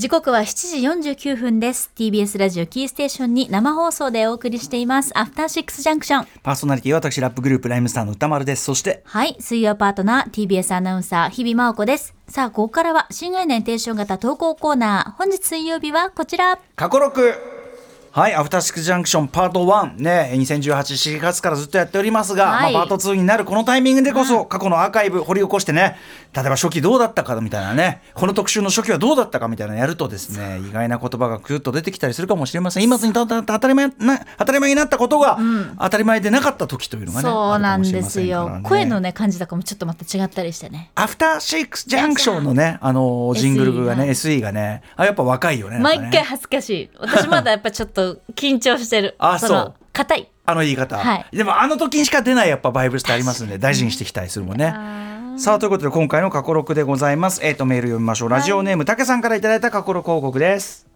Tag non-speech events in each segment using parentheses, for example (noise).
時刻は7時49分です。TBS ラジオキーステーションに生放送でお送りしています。アフターシックスジャンクションパーソナリティは私ラップグループライムスターの歌丸です。そしてはい。水曜パートナー TBS アナウンサー日々真央子です。さあここからは新概念テンション型投稿コーナー。本日水曜日はこちら。過去6はい、アフターシックスジャンクションパート1ね、2018、4月からずっとやっておりますが、はい。まあ、パート2になるこのタイミングでこそ、過去のアーカイブ掘り起こしてね、例えば初期どうだったかみたいなね、この特集の初期はどうだったかみたいなのやるとですね、意外な言葉がクッと出てきたりするかもしれません。今にたた当たり前な、当たり前になったことが、当たり前でなかった時というのがね、そうなんですよ、ね声のね感じとかもちょっとまた違ったりしてね。アフターシックスジャンクションのね、あのジングルがね、SE が。ね、あ、やっぱ若いよね。ね。毎回恥ずかしい。私まだやっぱちょっと緊張してるあそうの硬いあの言い方、はいでもあの時にしか出ないやっぱバイブルってありますんで大事にしていきたいするもんね。さあということで今回の過去録でございます。えっ、とメール読みましょう。ラジオネームたけさんからいただいた過去録報告です。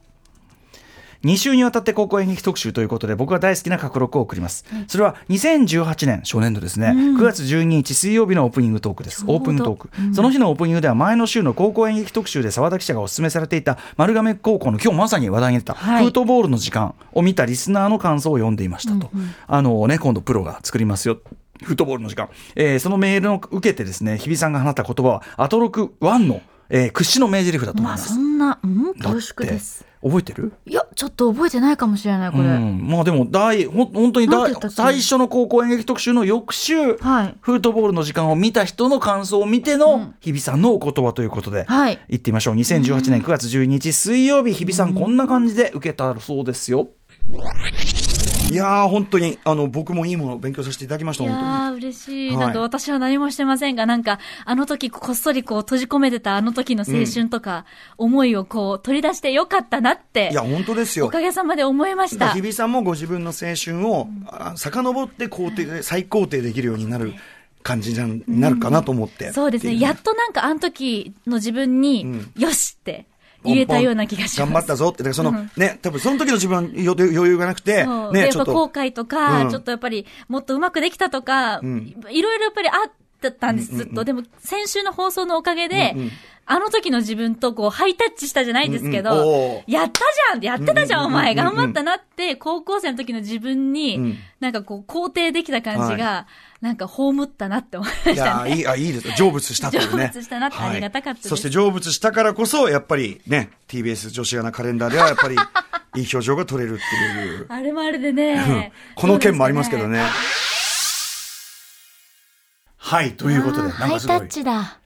2週にわたって高校演劇特集ということで僕が大好きな過去録を送ります、それは2018年初年度ですね、9月12日水曜日のオープニングトークです。オープントーク、その日のオープニングでは前の週の高校演劇特集で澤田記者がお勧めされていた丸亀高校の今日まさに話題に出た、はい。フートボールの時間を見たリスナーの感想を読んでいましたと、あのね今度プロが作りますよ。フットボールの時間、えーそのメールを受けてですね日比さんが放った言葉はアトロク1の、えー屈指の名台詞だと思いまあます、そんなうん恐縮です。覚えてる？いやちょっと覚えてないかもしれないこれ、うん、まあでも大ほん本当に最初の高校演劇特集の翌週、はい。フートボールの時間を見た人の感想を見ての日比さんのお言葉ということで、はい。言ってみましょう。2018年9月12日水曜日日比さん。こんな感じで受けたそうですよ。いやー本当にあの僕もいいものを勉強させていただきましたいや本当に。ー、嬉しい。はいなんか私は何もしてませんが、なんか、あの時こっそりこう閉じ込めてたあの時の青春とか、思いをこう取り出してよかったなっていや、、本当ですよ。おかげさまで思いました日。比さんもご自分の青春を、あ遡って肯定、再肯定できるようになる感じになるかなと思って。そうですね。やっとなんかあの時の自分に、んよしって言えたような気がします。頑張ったぞって、だからその、ね、多分その時の自分は余余裕がなくてね、ちょっと、ぱ後悔とか、うん。ちょっとやっぱりもっとうまくできたとか、ん。いろいろやっぱりあったんです、ずっと。でも先週の放送のおかげで、あの時の自分とこうハイタッチしたじゃないですけど、やったじゃんやってたじゃん、お前頑張ったなって、高校生の時の自分に、うんなんかこう肯定できた感じが、はなんか葬ったなって思いまいやしたね。いい、あ、いいです。成仏したというね。成仏したなってありがたかったそして成仏したからこそ、やっぱりね、TBS 女子アナカレンダーでは、やっぱり、いい表情が取れるっていう。あれもあれでね。この件もありますけどね。はいということでハイタッチだ。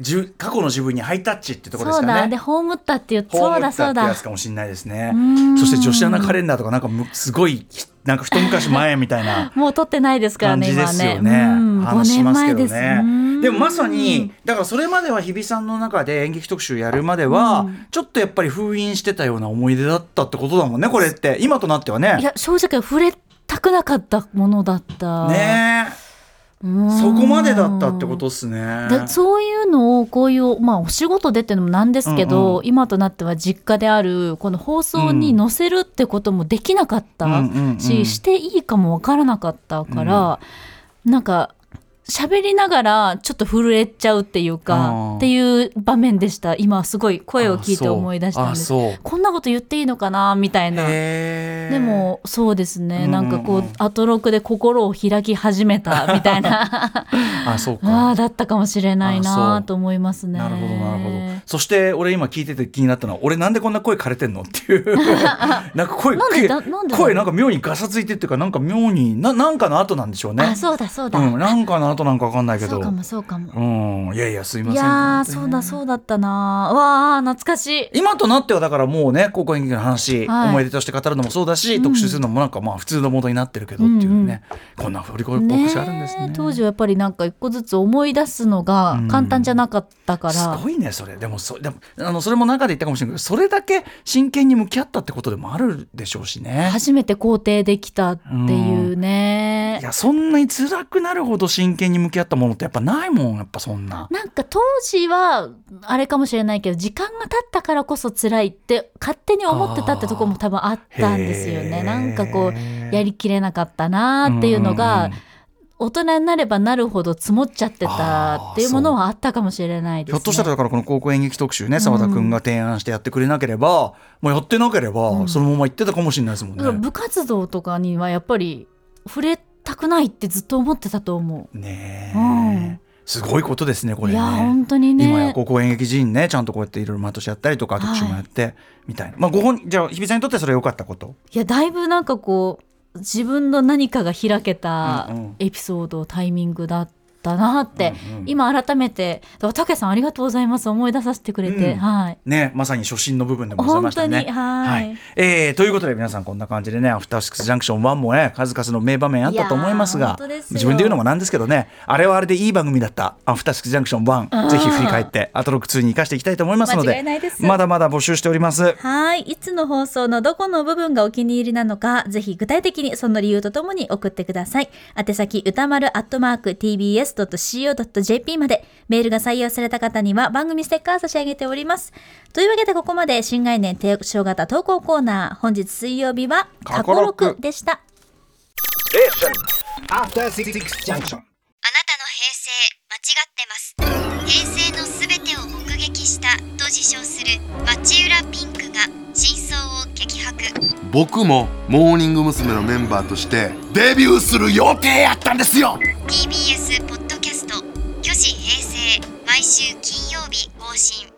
じゅ過去の自分にハイタッチってところですそうだ。かねで、。葬ったって言って、そうだそうだってやつ。かもしれないですねん。そして女子アナカレンダーとかなんかむすごいなんか一昔前みたいな。(laughs) もう撮ってないですからね、感じです今はね。話しますけど5年前ねでもまさに、だからそれまでは日比さんの中で演劇特集やるまでは、ちょっとやっぱり封印してたような思い出だったってことだもんね、これって。今となってはね。いや、正直触れたくなかったものだった。ねうんえ。そこまでだったってことっすね。でそういうのをこういう、まあ、お仕事でっていうのもなんですけど、うんう今となっては実家であるこの放送に載せるってこともできなかったし、うんうんうんしていいかもわからなかったから、なんか喋りながらちょっと震えちゃうっていうあかー。っていう場面でした。今すごい声を聞いて思い出したんです。こんなこと言っていいのかなみたいな。でもそうですね、うんなんかこうアトロクで心を開き始めた (laughs) みたいな。あ、そうか。ああだったかもしれないなうと思いますね。なるほどなるほど。そして俺今聞いてて気になったのは俺なんでこんな声枯れてんのっていう。(laughs) なんか声声なんか妙にガサついてっていうかなんか妙にななんかの後なんでしょうね。あそうだそうだ、うんなんかの後なんかわかんないけど。そうかもそうかも。うんいやいやすいません。いやそうだそうだったな。わあ懐かしい。今となってはだからもうね高校演劇の話、はい。思い出として語るのもそうだし、特集するのもなんかまあ普通のモードになってるけどっていうね、こんな振り子ねしあるんですね。え当時はやっぱりなんか一個ずつ思い出すのが簡単じゃなかったから、すごいねそれ。でもそでもあのそれも中で言ったかもしれないけどそれだけ真剣に向き合ったってことでもあるでしょうしね。初めて肯定できたっていうねい。やそんなに辛くなるほど真剣に向き合ったものってやっぱないもんやっぱそんな。なんか当時はあれかもしれないけど時間が経ったからこそ辛いって勝手に思ってたってところも多分あったんですよね。なんかこうやりきれなかったなっていうのが、うんうん大人になればなるほど積もっちゃってたっていうものはあったかもしれないですね。ひょっとしたらだからこの高校演劇特集ね澤田君が提案してやってくれなければ、もうやってなければそのまま行ってたかもしれないですもんだからね。部活動とかにはやっぱり触れたくないってずっと思ってたと思ねえ、うんすごいことですねこう。れね。いや本当にね。今や高校演劇人ねちゃんとこうやっていろいろ毎年やったりとか特集もやって、みたいなまあご本じゃあ日比さんにとってそれ良かったこと？いやだいぶなんかこう自分の何かが開けたエピソード、タイミングだったなって、うんうん今改めてだから竹さんありがとうございます思い出させてくれて、うんはい。ねまさに初心の部分でもございましたね。本当に？はいえーということで皆さんこんな感じでねアフターシックスジャンクション1もね数々の名場面あったと思いますが自分で言うのもなんですけどねあれはあれでいい番組だったアフターシックスジャンクション1ぜひ振り返ってアトロック2に生かしていきたいと思いますのでまだまだ募集しております。はい。いつの放送のどこの部分がお気に入りなのか、ぜひ具体的にその理由とともに送ってください。宛先、歌丸アットマーク tbs.co.jp まで、メールが採用された方には番組ステッカー差し上げております。というわけでここまで新概念提唱型投稿コーナー、本日水曜日は過去過去録録でした。あなたの平成間違ってます平成のすべてを目撃したと自称する町浦ピンクが真相を激白僕もモーニング娘。のメンバーとしてデビューする予定やったんですよ7